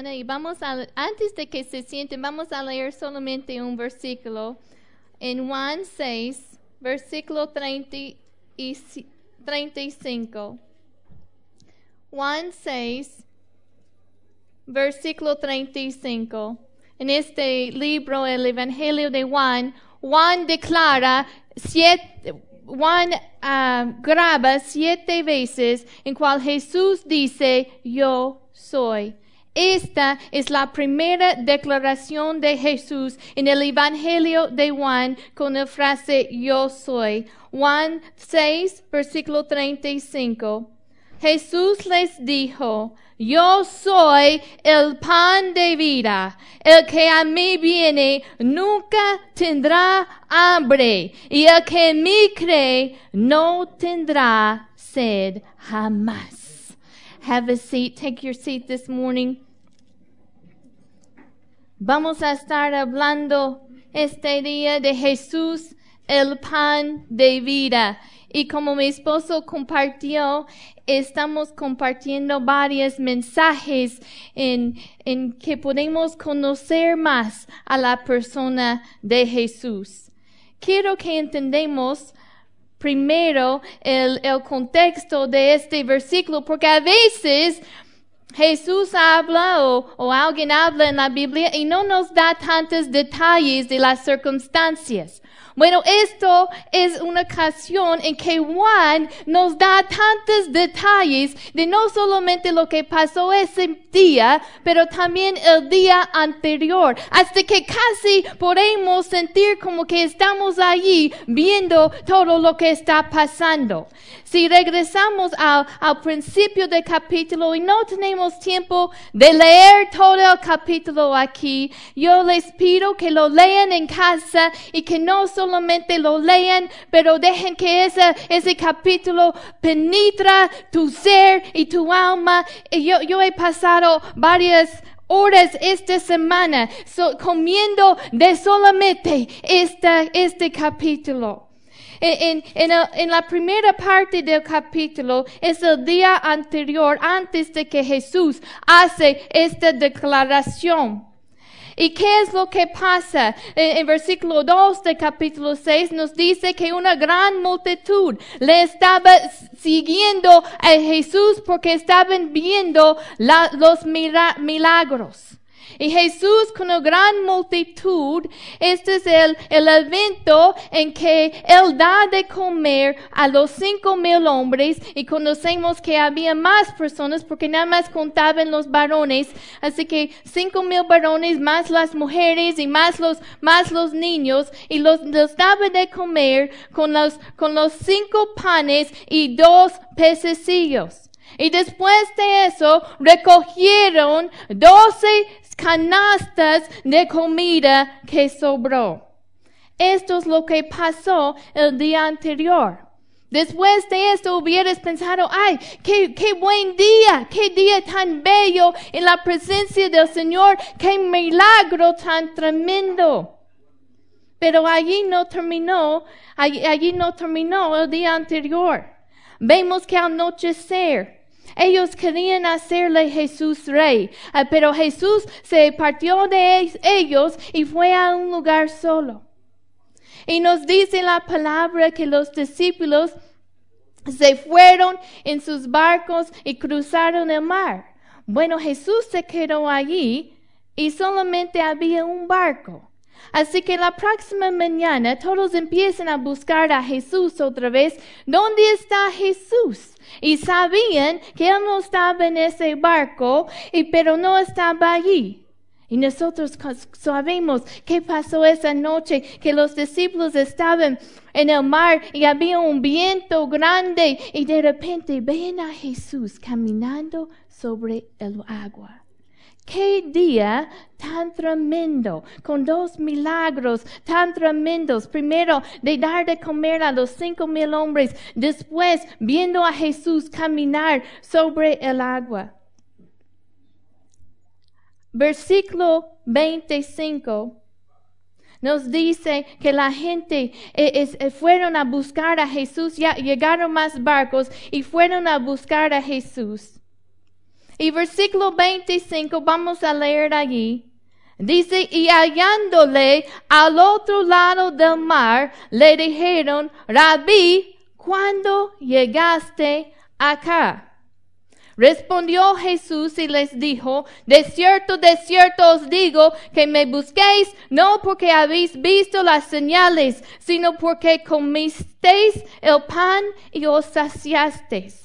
y vamos a, antes de que se sienten, vamos a leer solamente un versículo en Juan 6, versículo 30 y 35. Juan 6, versículo 35. En este libro, el Evangelio de Juan, Juan declara siete, Juan ah, graba siete veces en cual Jesús dice, yo soy. Esta es la primera declaración de Jesús en el Evangelio de Juan con la frase yo soy. Juan 6, versículo 35. Jesús les dijo, yo soy el pan de vida. El que a mí viene nunca tendrá hambre. Y el que en mí cree no tendrá sed jamás. Have a seat. Take your seat this morning. Vamos a estar hablando este día de Jesús, el pan de vida. Y como mi esposo compartió, estamos compartiendo varios mensajes en, en que podemos conocer más a la persona de Jesús. Quiero que entendamos primero el, el contexto de este versículo, porque a veces Jesús habla o, alguien habla en la Biblia y no nos da tantos detalles de las circunstancias. Bueno, esto es una ocasión en que Juan nos da tantos detalles de no solamente lo que pasó ese día, pero también el día anterior, hasta que casi podemos sentir como que estamos allí viendo todo lo que está pasando. Si regresamos al, al principio del capítulo y no tenemos tiempo de leer todo el capítulo aquí, yo les pido que lo lean en casa y que no solamente lo lean, pero dejen que ese, ese capítulo penetra tu ser y tu alma. Yo, yo he pasado varias horas esta semana comiendo de solamente esta, este capítulo. En, en, en, la primera parte del capítulo es el día anterior antes de que Jesús hace esta declaración. ¿Y qué es lo que pasa? En, versículo 2 del capítulo 6 nos dice que una gran multitud le estaba siguiendo a Jesús porque estaban viendo los milagros. Y Jesús con una gran multitud, este es el, el evento en que Él da de comer a los cinco mil hombres y conocemos que había más personas porque nada más contaban los varones. Así que cinco mil varones más las mujeres y más los, más los niños y los, los daba de comer con los, con los cinco panes y dos pececillos. Y después de eso recogieron doce canastas de comida que sobró. Esto es lo que pasó el día anterior. Después de esto hubieras pensado, ay, qué, qué buen día, qué día tan bello en la presencia del Señor, qué milagro tan tremendo. Pero allí no terminó, allí, allí no terminó el día anterior. Vemos que al anochecer, ellos querían hacerle Jesús rey, ah, pero Jesús se partió de ellos y fue a un lugar solo. Y nos dice la palabra que los discípulos se fueron en sus barcos y cruzaron el mar. Bueno, Jesús se quedó allí y solamente había un barco. Así que la próxima mañana todos empiezan a buscar a Jesús otra vez. ¿Dónde está Jesús? Y sabían que Él no estaba en ese barco, y, pero no estaba allí. Y nosotros sabemos qué pasó esa noche, que los discípulos estaban en el mar y había un viento grande y de repente ven a Jesús caminando sobre el agua. Qué día tan tremendo, con dos milagros tan tremendos. Primero, de dar de comer a los cinco mil hombres. Después, viendo a Jesús caminar sobre el agua. Versículo 25 nos dice que la gente eh, eh, fueron a buscar a Jesús, ya llegaron más barcos y fueron a buscar a Jesús. Y versículo 25, vamos a leer allí. Dice, y hallándole al otro lado del mar, le dijeron, Rabí, ¿cuándo llegaste acá? Respondió Jesús y les dijo, de cierto, de cierto os digo que me busquéis no porque habéis visto las señales, sino porque comisteis el pan y os saciasteis.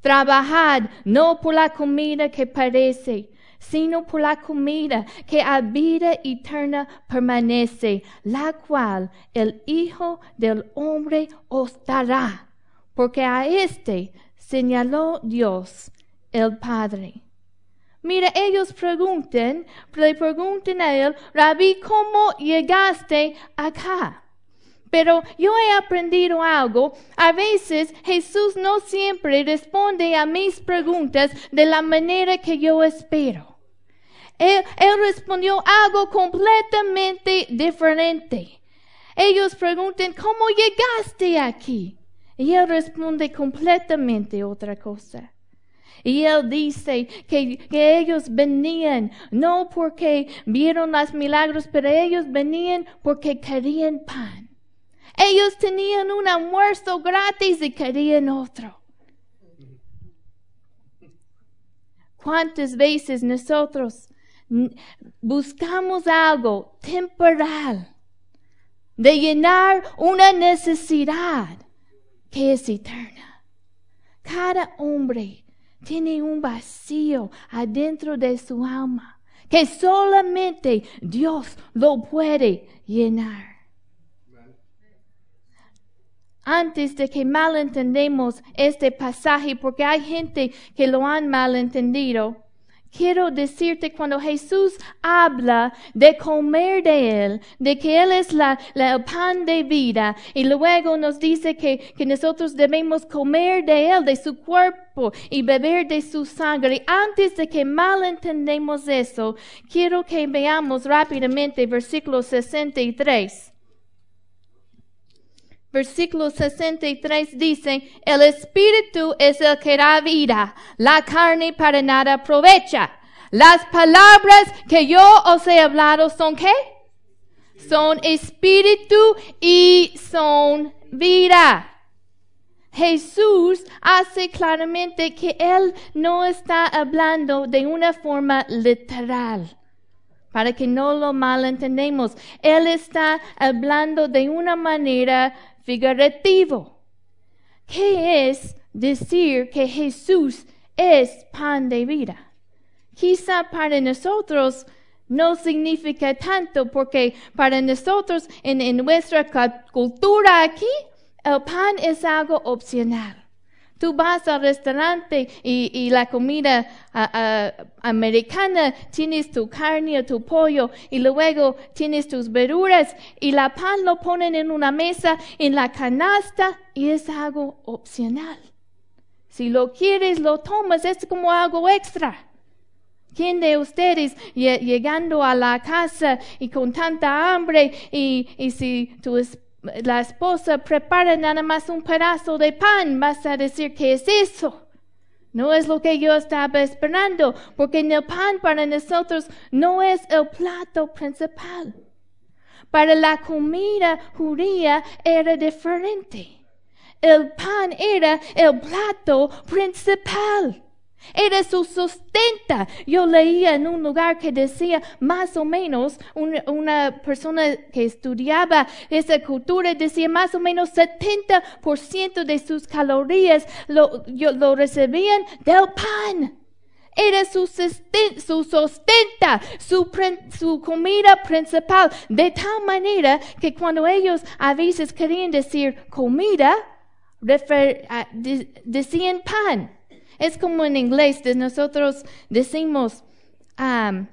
Trabajad no por la comida que parece, sino por la comida que a vida eterna permanece, la cual el Hijo del Hombre os dará, porque a éste señaló Dios el Padre. Mira, ellos pregunten, le pregunten a él, Rabí, ¿cómo llegaste acá? Pero yo he aprendido algo. A veces Jesús no siempre responde a mis preguntas de la manera que yo espero. Él, respondió algo completamente diferente. Ellos preguntan, ¿cómo llegaste aquí? Y él responde completamente otra cosa. Y él dice que, que, ellos venían no porque vieron los milagros, pero ellos venían porque querían pan. Ellos tenían un almuerzo gratis y querían otro. ¿Cuántas veces nosotros buscamos algo temporal de llenar una necesidad? que es eterna. Cada hombre tiene un vacío adentro de su alma que solamente Dios lo puede llenar. Antes de que malentendemos este pasaje, porque hay gente que lo han malentendido, Quiero decirte cuando Jesús habla de comer de Él, de que Él es la, el pan de vida, y luego nos dice que, que nosotros debemos comer de Él, de su cuerpo, y beber de su sangre. Antes de que malentendemos eso, quiero que veamos rápidamente versículo 63. Versículo 63 dice, el espíritu es el que da vida, la carne para nada aprovecha. Las palabras que yo os he hablado son qué? Son espíritu y son vida. Jesús hace claramente que Él no está hablando de una forma literal para que no lo malentendemos. Él está hablando de una manera figurativo. ¿Qué es decir que Jesús es pan de vida? Quizá para nosotros no significa tanto porque para nosotros en, nuestra cultura aquí el pan es algo opcional. Tú vas al restaurante y, la comida americana, tienes tu carne o tu pollo y luego tienes tus verduras y la pan lo ponen en una mesa, en la canasta y es algo opcional. Si lo quieres, lo tomas, es como algo extra. ¿Quién de ustedes llegando a la casa y con tanta hambre y, y si tu la esposa prepara nada más un pedazo de pan, vas a decir que es eso. No es lo que yo estaba esperando, porque el pan para nosotros no es el plato principal. Para la comida judía era diferente. El pan era el plato principal. Era su sustenta. Yo leía en un lugar que decía más o menos, una, persona que estudiaba esa cultura decía más o menos 70% de sus calorías lo, lo recibían del pan. Era su, su sustenta, su, su, comida principal, de tal manera que cuando ellos a veces querían decir comida, decían pan. Es como en inglés de nosotros decimos, um,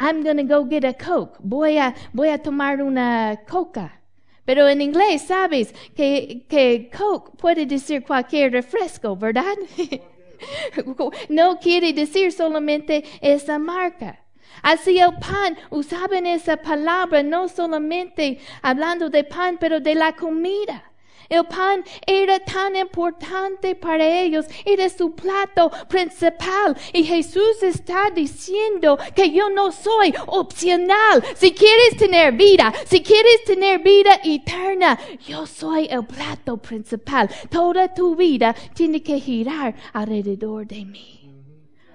I'm gonna go get a Coke. Voy a, voy a tomar una coca. Pero en inglés sabes que, que Coke puede decir cualquier refresco, ¿verdad? no quiere decir solamente esa marca. Así el pan, usaban esa palabra no solamente hablando de pan, pero de la comida. El pan era tan importante para ellos, era su plato principal. Y Jesús está diciendo que yo no soy opcional. Si quieres tener vida, si quieres tener vida eterna, yo soy el plato principal. Toda tu vida tiene que girar alrededor de mí.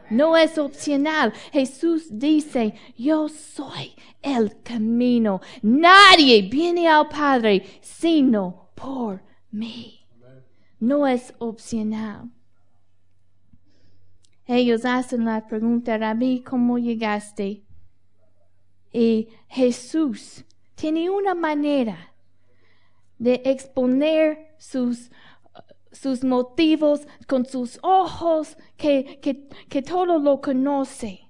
No es opcional. Jesús dice, yo soy el camino. Nadie viene al Padre sino por mí. No es opcional. Ellos hacen la pregunta, Rabí, ¿cómo llegaste? Y Jesús tiene una manera de exponer sus sus motivos, con sus ojos, que, que, que todo lo conoce,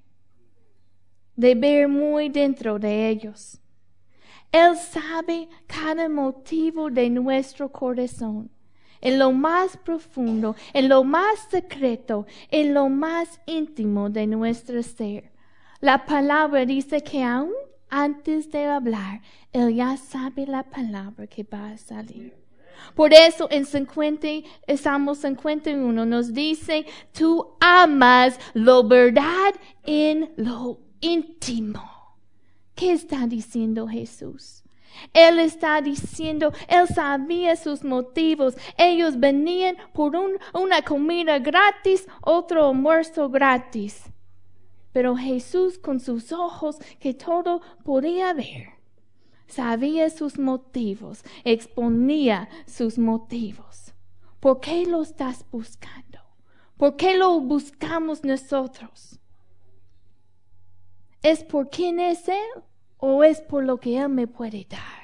de ver muy dentro de ellos. Él sabe cada motivo de nuestro corazón, en lo más profundo, en lo más secreto, en lo más íntimo de nuestro ser. La palabra dice que aún antes de hablar, Él ya sabe la palabra que va a salir. Por eso en 50, Salmo 51 nos dice, tú amas lo verdad en lo íntimo. ¿Qué está diciendo Jesús? Él está diciendo, él sabía sus motivos. Ellos venían por una comida gratis, otro almuerzo gratis. Pero Jesús con sus ojos que todo podía ver, sabía sus motivos, exponía sus motivos. ¿Por qué lo estás buscando? ¿Por qué lo buscamos nosotros? ¿Es por quién es Él o es por lo que Él me puede dar?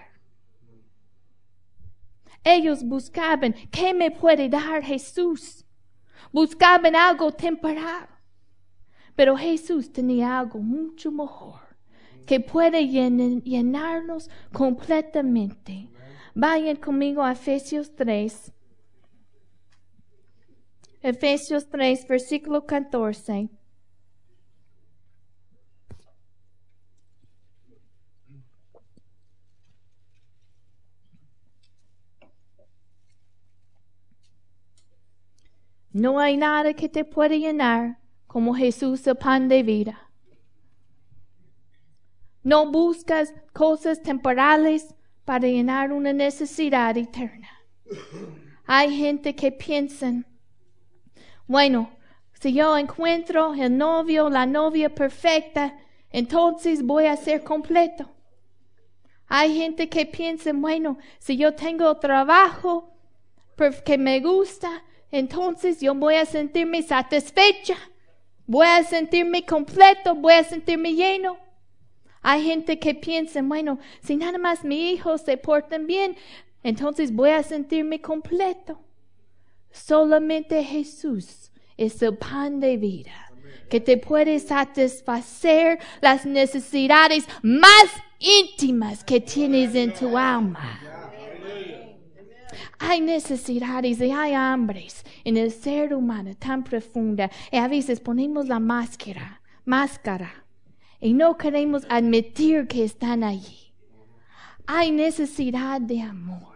Ellos buscaban, ¿qué me puede dar Jesús? Buscaban algo temporal. Pero Jesús tenía algo mucho mejor que puede llenarnos completamente. Vayan conmigo a Efesios 3. Efesios 3, versículo 14. No hay nada que te pueda llenar como Jesús el pan de vida. No buscas cosas temporales para llenar una necesidad eterna. Hay gente que piensa, bueno, si yo encuentro el novio, la novia perfecta, entonces voy a ser completo. Hay gente que piensa, bueno, si yo tengo trabajo que me gusta, entonces yo voy a sentirme satisfecha, voy a sentirme completo, voy a sentirme lleno. Hay gente que piensa, bueno, si nada más mis hijos se portan bien, entonces voy a sentirme completo. Solamente Jesús es el pan de vida que te puede satisfacer las necesidades más íntimas que tienes en tu alma. Hay necesidades y hay hambres en el ser humano tan profunda y a veces ponemos la máscara, máscara y no queremos admitir que están allí. Hay necesidad de amor.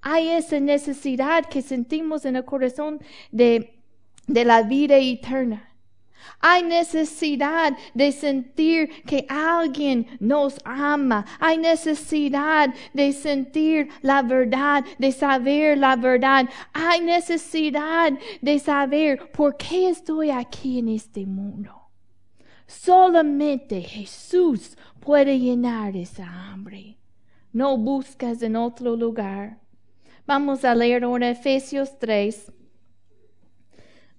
Hay esa necesidad que sentimos en el corazón de, de la vida eterna. Hay necesidad de sentir que alguien nos ama. Hay necesidad de sentir la verdad, de saber la verdad. Hay necesidad de saber por qué estoy aquí en este mundo. Solamente Jesús puede llenar esa hambre. No buscas en otro lugar. Vamos a leer ahora Efesios 3,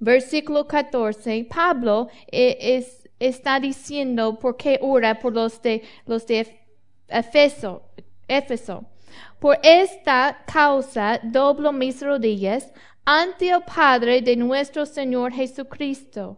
versículo 14. Pablo eh, está diciendo por qué ora por los de, los de Efeso. Por esta causa doblo mis rodillas ante el Padre de nuestro Señor Jesucristo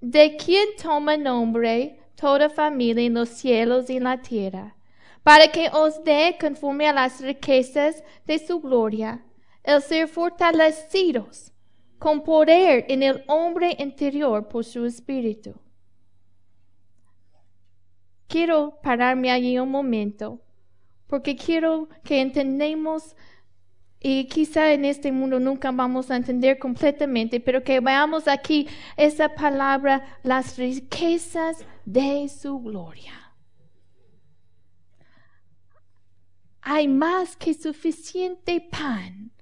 de quien toma nombre toda familia en los cielos y en la tierra, para que os dé conforme a las riquezas de su gloria, el ser fortalecidos con poder en el hombre interior por su espíritu. Quiero pararme allí un momento, porque quiero que entendamos y quizá en este mundo nunca vamos a entender completamente, pero que veamos aquí esa palabra, las riquezas de su gloria. Hay más que suficiente pan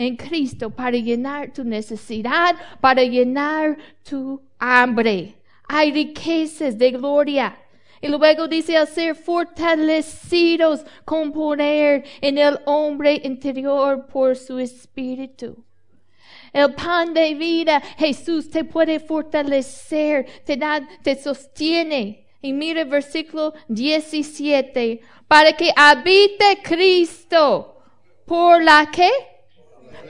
en Cristo para llenar tu necesidad, para llenar tu hambre. Hay riquezas de gloria. Y luego dice al ser fortalecidos con poder en el hombre interior por su espíritu. El pan de vida, Jesús te puede fortalecer, te da, te sostiene. Y mire versículo 17, para que habite Cristo. ¿Por la qué?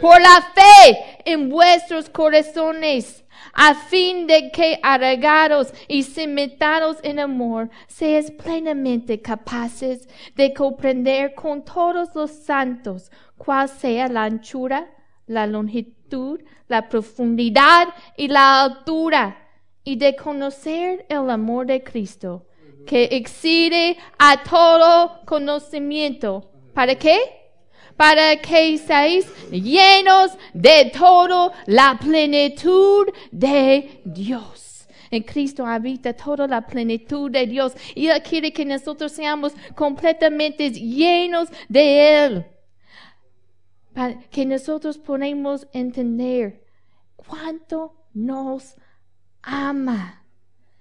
Por la fe en vuestros corazones a fin de que arraigados y cimentados en amor, seas plenamente capaces de comprender con todos los santos cuál sea la anchura, la longitud, la profundidad y la altura, y de conocer el amor de Cristo, que excede a todo conocimiento. ¿Para qué? Para que seáis llenos de todo la plenitud de Dios. En Cristo habita toda la plenitud de Dios y Él quiere que nosotros seamos completamente llenos de Él. Para que nosotros podamos entender cuánto nos ama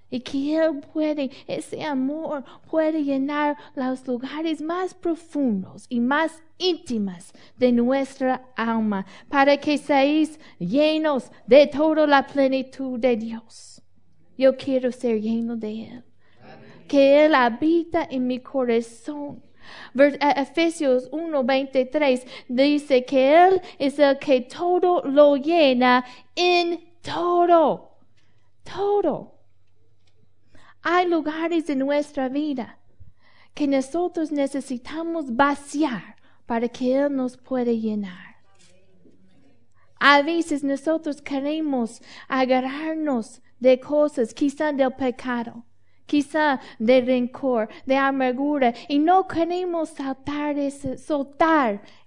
y que Él puede, ese amor puede llenar los lugares más profundos y más íntimas de nuestra alma, para que seáis llenos de toda la plenitud de Dios. Yo quiero ser lleno de Él. Que Él habita en mi corazón. Efesios 1:23 dice que Él es el que todo lo llena en todo. Todo. Hay lugares en nuestra vida que nosotros necesitamos vaciar para que Él nos pueda llenar. A veces nosotros queremos agarrarnos de cosas, quizá del pecado, quizá de rencor, de amargura, y no queremos saltar ese, soltar